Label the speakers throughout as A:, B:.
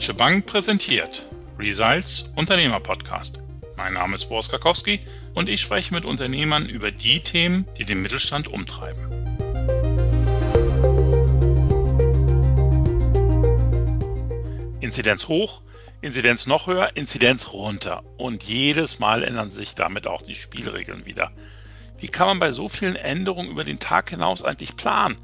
A: Deutsche Bank präsentiert Results Unternehmer Podcast. Mein Name ist Boris Karkowski und ich spreche mit Unternehmern über die Themen, die den Mittelstand umtreiben. Inzidenz hoch, Inzidenz noch höher, Inzidenz runter. Und jedes Mal ändern sich damit auch die Spielregeln wieder. Wie kann man bei so vielen Änderungen über den Tag hinaus eigentlich planen?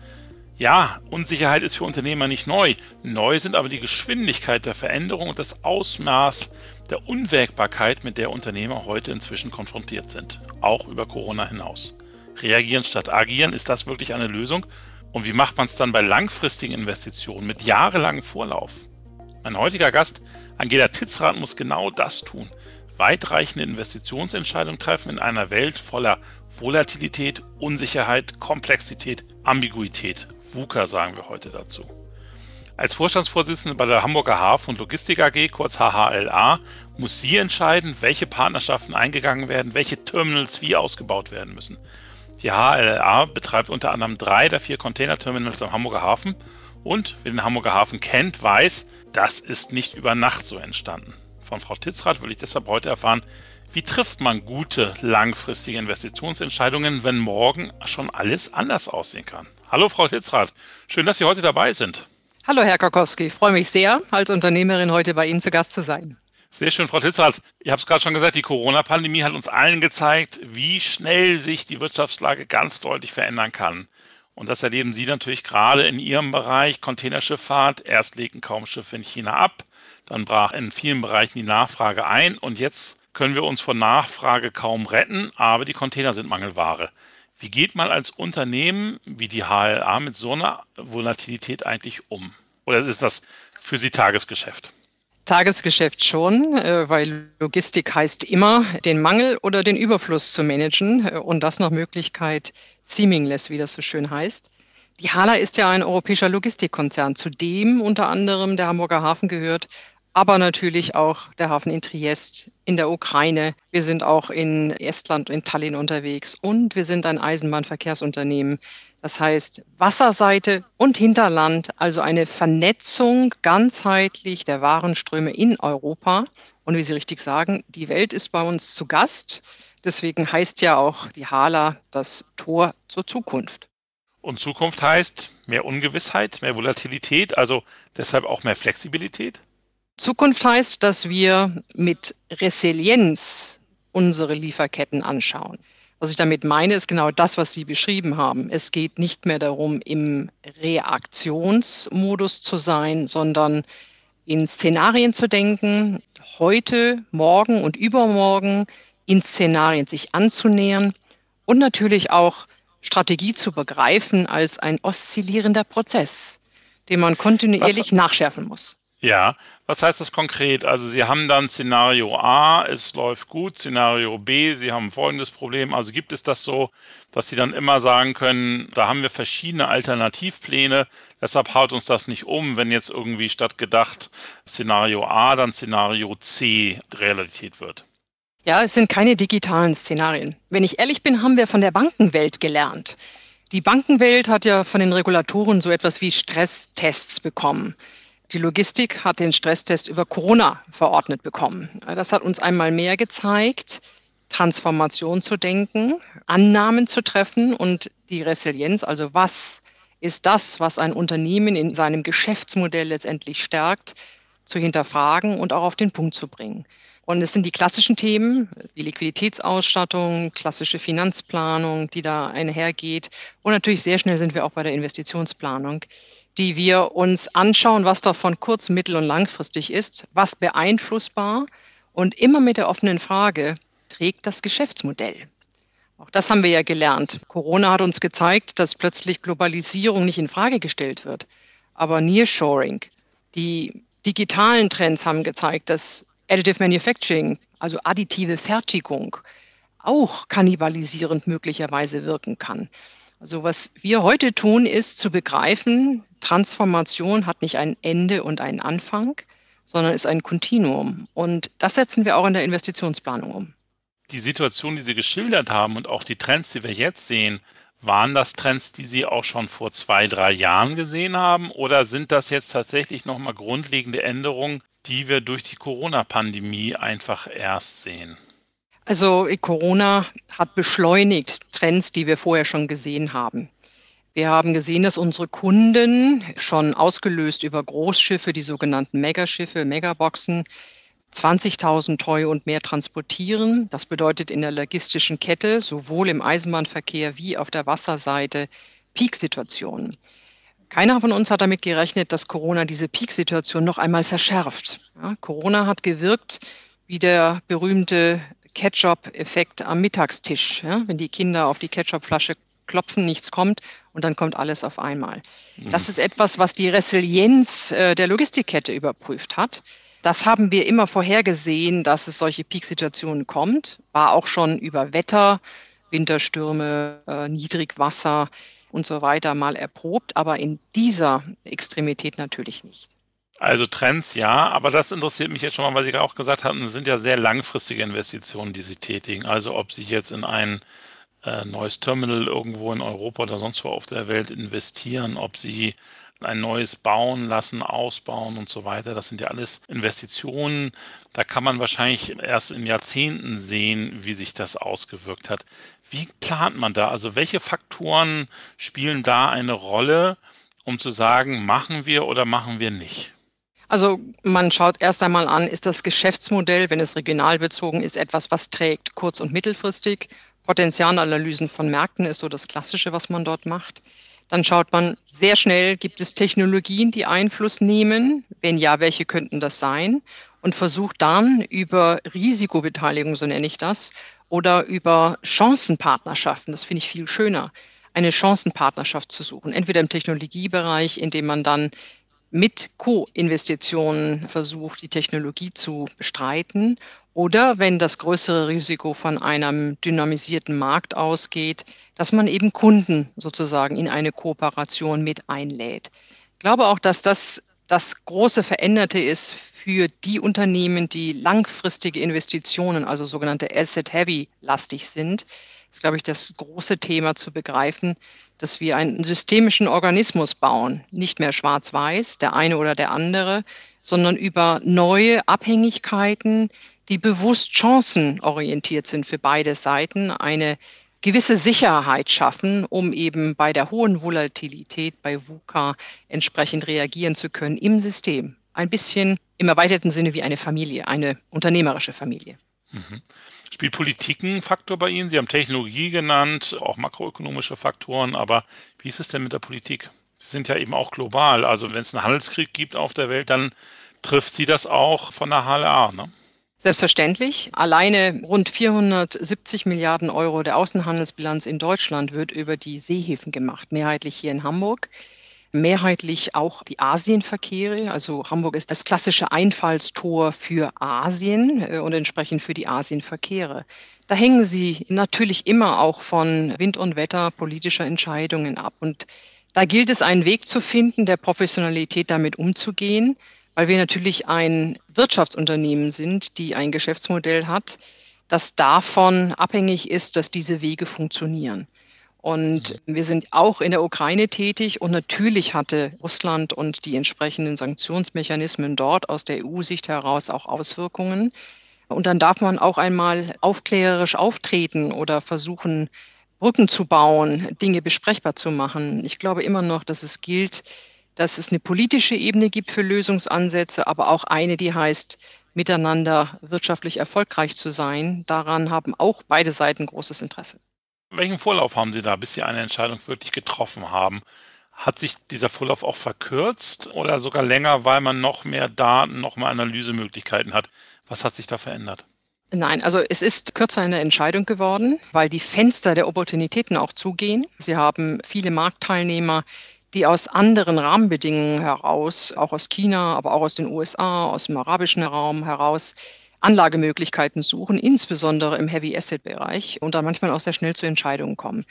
A: Ja, Unsicherheit ist für Unternehmer nicht neu. Neu sind aber die Geschwindigkeit der Veränderung und das Ausmaß der Unwägbarkeit, mit der Unternehmer heute inzwischen konfrontiert sind, auch über Corona hinaus. Reagieren statt agieren, ist das wirklich eine Lösung? Und wie macht man es dann bei langfristigen Investitionen mit jahrelangem Vorlauf? Mein heutiger Gast, Angela Titzrath, muss genau das tun. Weitreichende Investitionsentscheidungen treffen in einer Welt voller Volatilität, Unsicherheit, Komplexität, Ambiguität VUCA sagen wir heute dazu. Als Vorstandsvorsitzende bei der Hamburger Hafen- und Logistik AG, kurz HHLA, muss sie entscheiden, welche Partnerschaften eingegangen werden, welche Terminals wie ausgebaut werden müssen. Die HHLA betreibt unter anderem drei der vier Containerterminals am Hamburger Hafen und wer den Hamburger Hafen kennt, weiß, das ist nicht über Nacht so entstanden. Von Frau Titzrath will ich deshalb heute erfahren, wie trifft man gute langfristige Investitionsentscheidungen, wenn morgen schon alles anders aussehen kann? Hallo, Frau Hitzrath. Schön, dass Sie heute dabei sind.
B: Hallo, Herr Karkowski. Ich freue mich sehr, als Unternehmerin heute bei Ihnen zu Gast zu sein.
A: Sehr schön, Frau Hitzrath. Ich habe es gerade schon gesagt, die Corona-Pandemie hat uns allen gezeigt, wie schnell sich die Wirtschaftslage ganz deutlich verändern kann. Und das erleben Sie natürlich gerade in Ihrem Bereich Containerschifffahrt. Erst legten kaum Schiffe in China ab, dann brach in vielen Bereichen die Nachfrage ein und jetzt können wir uns von Nachfrage kaum retten, aber die Container sind Mangelware. Wie geht man als Unternehmen wie die HLA mit so einer Volatilität eigentlich um? Oder ist das für Sie Tagesgeschäft?
B: Tagesgeschäft schon, äh, weil Logistik heißt immer, den Mangel oder den Überfluss zu managen äh, und das nach Möglichkeit seamless, wie das so schön heißt. Die HALA ist ja ein europäischer Logistikkonzern, zu dem unter anderem der Hamburger Hafen gehört, aber natürlich auch der Hafen in Triest, in der Ukraine. Wir sind auch in Estland, in Tallinn unterwegs und wir sind ein Eisenbahnverkehrsunternehmen. Das heißt Wasserseite und Hinterland, also eine Vernetzung ganzheitlich der Warenströme in Europa. Und wie Sie richtig sagen, die Welt ist bei uns zu Gast. Deswegen heißt ja auch die Hala das Tor zur Zukunft.
A: Und Zukunft heißt mehr Ungewissheit, mehr Volatilität, also deshalb auch mehr Flexibilität?
B: Zukunft heißt, dass wir mit Resilienz unsere Lieferketten anschauen. Was ich damit meine, ist genau das, was Sie beschrieben haben. Es geht nicht mehr darum, im Reaktionsmodus zu sein, sondern in Szenarien zu denken, heute, morgen und übermorgen in Szenarien sich anzunähern und natürlich auch Strategie zu begreifen als ein oszillierender Prozess, den man kontinuierlich was, nachschärfen muss.
A: Ja, was heißt das konkret? Also Sie haben dann Szenario A, es läuft gut, Szenario B, Sie haben folgendes Problem. Also gibt es das so, dass Sie dann immer sagen können, da haben wir verschiedene Alternativpläne, deshalb haut uns das nicht um, wenn jetzt irgendwie statt gedacht Szenario A dann Szenario C Realität wird.
B: Ja, es sind keine digitalen Szenarien. Wenn ich ehrlich bin, haben wir von der Bankenwelt gelernt. Die Bankenwelt hat ja von den Regulatoren so etwas wie Stresstests bekommen. Die Logistik hat den Stresstest über Corona verordnet bekommen. Das hat uns einmal mehr gezeigt, Transformation zu denken, Annahmen zu treffen und die Resilienz, also was ist das, was ein Unternehmen in seinem Geschäftsmodell letztendlich stärkt, zu hinterfragen und auch auf den Punkt zu bringen. Und es sind die klassischen Themen, die Liquiditätsausstattung, klassische Finanzplanung, die da einhergeht. Und natürlich sehr schnell sind wir auch bei der Investitionsplanung die wir uns anschauen, was davon kurz-, mittel- und langfristig ist, was beeinflussbar und immer mit der offenen Frage, trägt das Geschäftsmodell? Auch das haben wir ja gelernt. Corona hat uns gezeigt, dass plötzlich Globalisierung nicht in Frage gestellt wird, aber Nearshoring. Die digitalen Trends haben gezeigt, dass Additive Manufacturing, also additive Fertigung, auch kannibalisierend möglicherweise wirken kann. Also was wir heute tun, ist zu begreifen, Transformation hat nicht ein Ende und einen Anfang, sondern ist ein Kontinuum. Und das setzen wir auch in der Investitionsplanung um.
A: Die Situation, die Sie geschildert haben und auch die Trends, die wir jetzt sehen, Waren das Trends, die Sie auch schon vor zwei, drei Jahren gesehen haben? Oder sind das jetzt tatsächlich nochmal grundlegende Änderungen, die wir durch die Corona-Pandemie einfach erst sehen?
B: Also Corona hat beschleunigt Trends, die wir vorher schon gesehen haben. Wir haben gesehen, dass unsere Kunden schon ausgelöst über Großschiffe, die sogenannten Megaschiffe, Megaboxen, 20.000 Treue und mehr transportieren. Das bedeutet in der logistischen Kette, sowohl im Eisenbahnverkehr wie auf der Wasserseite, Peaksituationen. Keiner von uns hat damit gerechnet, dass Corona diese Peaksituation noch einmal verschärft. Ja, Corona hat gewirkt wie der berühmte Ketchup-Effekt am Mittagstisch. Ja, wenn die Kinder auf die Ketchupflasche klopfen, nichts kommt und dann kommt alles auf einmal. Mhm. Das ist etwas, was die Resilienz äh, der Logistikkette überprüft hat. Das haben wir immer vorhergesehen, dass es solche Peaksituationen kommt. War auch schon über Wetter, Winterstürme, äh, Niedrigwasser und so weiter mal erprobt, aber in dieser Extremität natürlich nicht.
A: Also Trends ja, aber das interessiert mich jetzt schon mal, weil Sie auch gesagt hatten, sind ja sehr langfristige Investitionen, die Sie tätigen. Also ob Sie jetzt in ein äh, neues Terminal irgendwo in Europa oder sonst wo auf der Welt investieren, ob Sie ein neues bauen lassen, ausbauen und so weiter. Das sind ja alles Investitionen. Da kann man wahrscheinlich erst in Jahrzehnten sehen, wie sich das ausgewirkt hat. Wie plant man da? Also welche Faktoren spielen da eine Rolle, um zu sagen, machen wir oder machen wir nicht?
B: Also man schaut erst einmal an, ist das Geschäftsmodell, wenn es regional bezogen ist, etwas, was trägt kurz- und mittelfristig. Potenzialanalysen von Märkten ist so das Klassische, was man dort macht. Dann schaut man sehr schnell, gibt es Technologien, die Einfluss nehmen? Wenn ja, welche könnten das sein? Und versucht dann über Risikobeteiligung, so nenne ich das, oder über Chancenpartnerschaften, das finde ich viel schöner, eine Chancenpartnerschaft zu suchen. Entweder im Technologiebereich, indem man dann mit Co-Investitionen versucht, die Technologie zu bestreiten oder wenn das größere Risiko von einem dynamisierten Markt ausgeht, dass man eben Kunden sozusagen in eine Kooperation mit einlädt. Ich glaube auch, dass das das große Veränderte ist für die Unternehmen, die langfristige Investitionen, also sogenannte Asset-Heavy-lastig sind. Das ist, glaube ich, das große Thema zu begreifen, dass wir einen systemischen Organismus bauen, nicht mehr schwarz-weiß, der eine oder der andere, sondern über neue Abhängigkeiten, die bewusst chancenorientiert sind für beide Seiten, eine gewisse Sicherheit schaffen, um eben bei der hohen Volatilität bei VUCA entsprechend reagieren zu können im System. Ein bisschen im erweiterten Sinne wie eine Familie, eine unternehmerische Familie.
A: Mhm. Spielt Politik ein Faktor bei Ihnen? Sie haben Technologie genannt, auch makroökonomische Faktoren, aber wie ist es denn mit der Politik? Sie sind ja eben auch global. Also wenn es einen Handelskrieg gibt auf der Welt, dann trifft Sie das auch von der HLA, ne?
B: Selbstverständlich. Alleine rund 470 Milliarden Euro der Außenhandelsbilanz in Deutschland wird über die Seehäfen gemacht, mehrheitlich hier in Hamburg. Mehrheitlich auch die Asienverkehre. Also Hamburg ist das klassische Einfallstor für Asien äh, und entsprechend für die Asienverkehre. Da hängen sie natürlich immer auch von Wind und Wetter politischer Entscheidungen ab. Und da gilt es, einen Weg zu finden, der Professionalität damit umzugehen weil wir natürlich ein Wirtschaftsunternehmen sind, die ein Geschäftsmodell hat, das davon abhängig ist, dass diese Wege funktionieren. Und mhm. wir sind auch in der Ukraine tätig und natürlich hatte Russland und die entsprechenden Sanktionsmechanismen dort aus der EU-Sicht heraus auch Auswirkungen. Und dann darf man auch einmal aufklärerisch auftreten oder versuchen, Brücken zu bauen, Dinge besprechbar zu machen. Ich glaube immer noch, dass es gilt, dass es eine politische Ebene gibt für Lösungsansätze, aber auch eine, die heißt, miteinander wirtschaftlich erfolgreich zu sein. Daran haben auch beide Seiten großes Interesse.
A: Welchen Vorlauf haben Sie da, bis Sie eine Entscheidung wirklich getroffen haben? Hat sich dieser Vorlauf auch verkürzt oder sogar länger, weil man noch mehr Daten, noch mehr Analysemöglichkeiten hat? Was hat sich da verändert?
B: Nein, also es ist kürzer in der Entscheidung geworden, weil die Fenster der Opportunitäten auch zugehen. Sie haben viele Marktteilnehmer, die aus anderen Rahmenbedingungen heraus, auch aus China, aber auch aus den USA, aus dem arabischen Raum heraus, Anlagemöglichkeiten suchen, insbesondere im Heavy Asset Bereich und dann manchmal auch sehr schnell zu Entscheidungen kommen.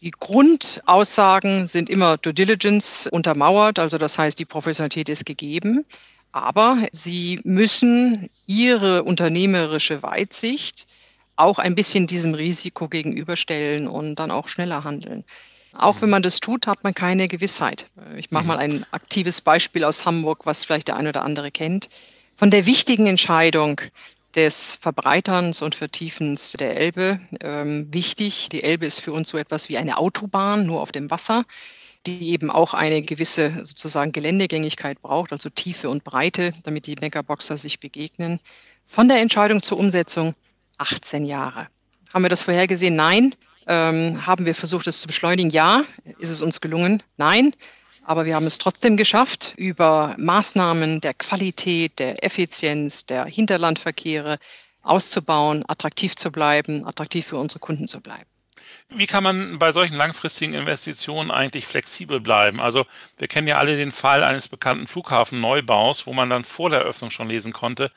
B: Die Grundaussagen sind immer Due Diligence untermauert, also das heißt, die Professionalität ist gegeben, aber sie müssen ihre unternehmerische Weitsicht auch ein bisschen diesem Risiko gegenüberstellen und dann auch schneller handeln. Auch wenn mhm. man das tut, hat man keine Gewissheit. Ich mache mhm. mal ein aktives Beispiel aus Hamburg, was vielleicht der ein oder andere kennt. Von der wichtigen Entscheidung des Verbreiterns und Vertiefens der Elbe ähm, wichtig. Die Elbe ist für uns so etwas wie eine Autobahn, nur auf dem Wasser, die eben auch eine gewisse sozusagen Geländegängigkeit braucht, also Tiefe und Breite, damit die Megaboxer sich begegnen. Von der Entscheidung zur Umsetzung 18 Jahre. Haben wir das vorhergesehen? Nein. Ähm, haben wir versucht, es zu beschleunigen? Ja. Ist es uns gelungen? Nein. Aber wir haben es trotzdem geschafft, über Maßnahmen der Qualität, der Effizienz, der Hinterlandverkehre auszubauen, attraktiv zu bleiben, attraktiv für unsere Kunden zu bleiben.
A: Wie kann man bei solchen langfristigen Investitionen eigentlich flexibel bleiben? Also wir kennen ja alle den Fall eines bekannten Flughafenneubaus, wo man dann vor der Eröffnung schon lesen konnte,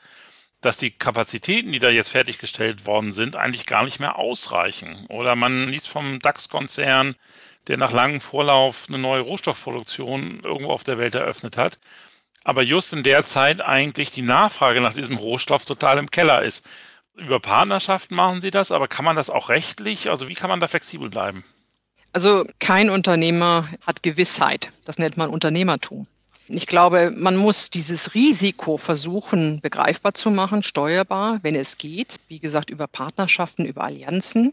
A: dass die Kapazitäten, die da jetzt fertiggestellt worden sind, eigentlich gar nicht mehr ausreichen. Oder man liest vom DAX-Konzern, der nach langem Vorlauf eine neue Rohstoffproduktion irgendwo auf der Welt eröffnet hat. Aber just in der Zeit eigentlich die Nachfrage nach diesem Rohstoff total im Keller ist. Über Partnerschaften machen Sie das, aber kann man das auch rechtlich? Also wie kann man da flexibel bleiben?
B: Also kein Unternehmer hat Gewissheit. Das nennt man Unternehmertum. Ich glaube, man muss dieses Risiko versuchen, begreifbar zu machen, steuerbar, wenn es geht. Wie gesagt, über Partnerschaften, über Allianzen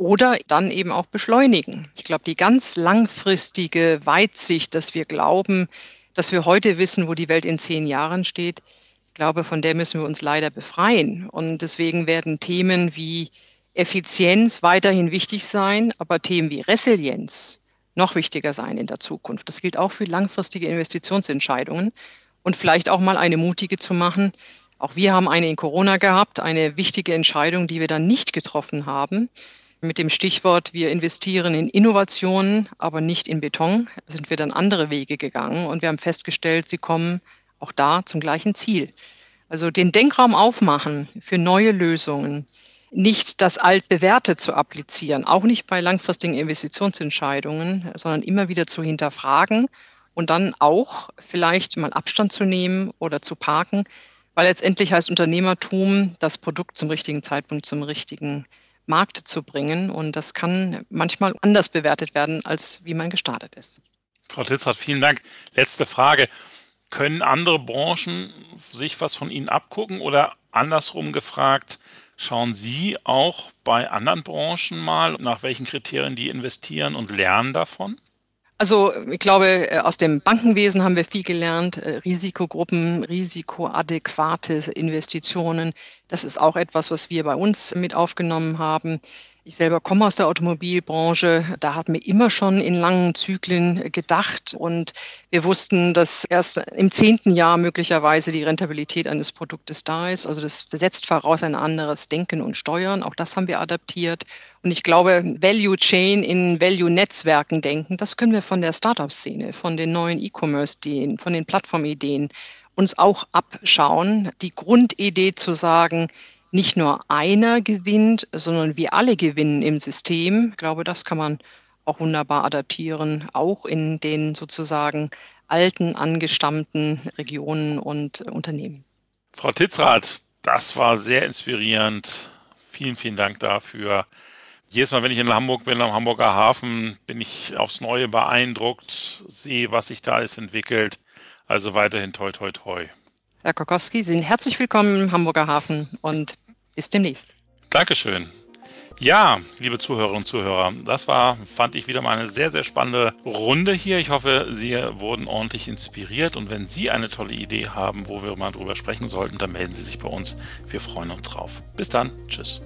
B: oder dann eben auch beschleunigen. Ich glaube, die ganz langfristige Weitsicht, dass wir glauben, dass wir heute wissen, wo die Welt in zehn Jahren steht, ich glaube, von der müssen wir uns leider befreien. Und deswegen werden Themen wie Effizienz weiterhin wichtig sein, aber Themen wie Resilienz noch wichtiger sein in der Zukunft. Das gilt auch für langfristige Investitionsentscheidungen und vielleicht auch mal eine mutige zu machen. Auch wir haben eine in Corona gehabt, eine wichtige Entscheidung, die wir dann nicht getroffen haben mit dem Stichwort, wir investieren in Innovationen, aber nicht in Beton, sind wir dann andere Wege gegangen und wir haben festgestellt, sie kommen auch da zum gleichen Ziel. Also den Denkraum aufmachen für neue Lösungen, nicht das Altbewährte zu applizieren, auch nicht bei langfristigen Investitionsentscheidungen, sondern immer wieder zu hinterfragen und dann auch vielleicht mal Abstand zu nehmen oder zu parken, weil letztendlich heißt Unternehmertum, das Produkt zum richtigen Zeitpunkt zum richtigen Markt zu bringen. Und das kann manchmal anders bewertet werden, als wie man gestartet ist.
A: Frau Titzrath, vielen Dank. Letzte Frage. Können andere Branchen sich was von Ihnen abgucken oder andersrum gefragt, schauen Sie auch bei anderen Branchen mal, nach welchen Kriterien die investieren und lernen davon?
B: Also ich glaube, äh, aus dem Bankenwesen haben wir viel gelernt. Äh, Risikogruppen, risikoadäquate Investitionen. Das ist auch etwas, was wir bei uns mit aufgenommen haben. Ich selber komme aus der Automobilbranche. Da haben wir immer schon in langen Zyklen gedacht und wir wussten, dass erst im zehnten Jahr möglicherweise die Rentabilität eines Produktes da ist. Also das setzt voraus ein anderes Denken und Steuern. Auch das haben wir adaptiert. Und ich glaube, Value Chain in Value Netzwerken denken, das können wir von der Startup-Szene, von den neuen E-Commerce-Ideen, von den Plattformideen uns auch abschauen. Die Grundidee zu sagen, nicht nur einer gewinnt, sondern wir alle gewinnen im System. Ich glaube, das kann man auch wunderbar adaptieren, auch in den sozusagen alten, angestammten Regionen und Unternehmen.
A: Frau Titzrath, das war sehr inspirierend. Vielen, vielen Dank dafür. Jedes Mal, wenn ich in Hamburg bin, am Hamburger Hafen, bin ich aufs Neue beeindruckt, sehe, was sich da alles entwickelt. Also weiterhin toi, toi, toi.
B: Herr Kokowski, Sie sind herzlich willkommen im Hamburger Hafen und bis demnächst.
A: Dankeschön. Ja, liebe Zuhörerinnen und Zuhörer, das war, fand ich wieder mal eine sehr, sehr spannende Runde hier. Ich hoffe, Sie wurden ordentlich inspiriert und wenn Sie eine tolle Idee haben, wo wir mal drüber sprechen sollten, dann melden Sie sich bei uns. Wir freuen uns drauf. Bis dann. Tschüss.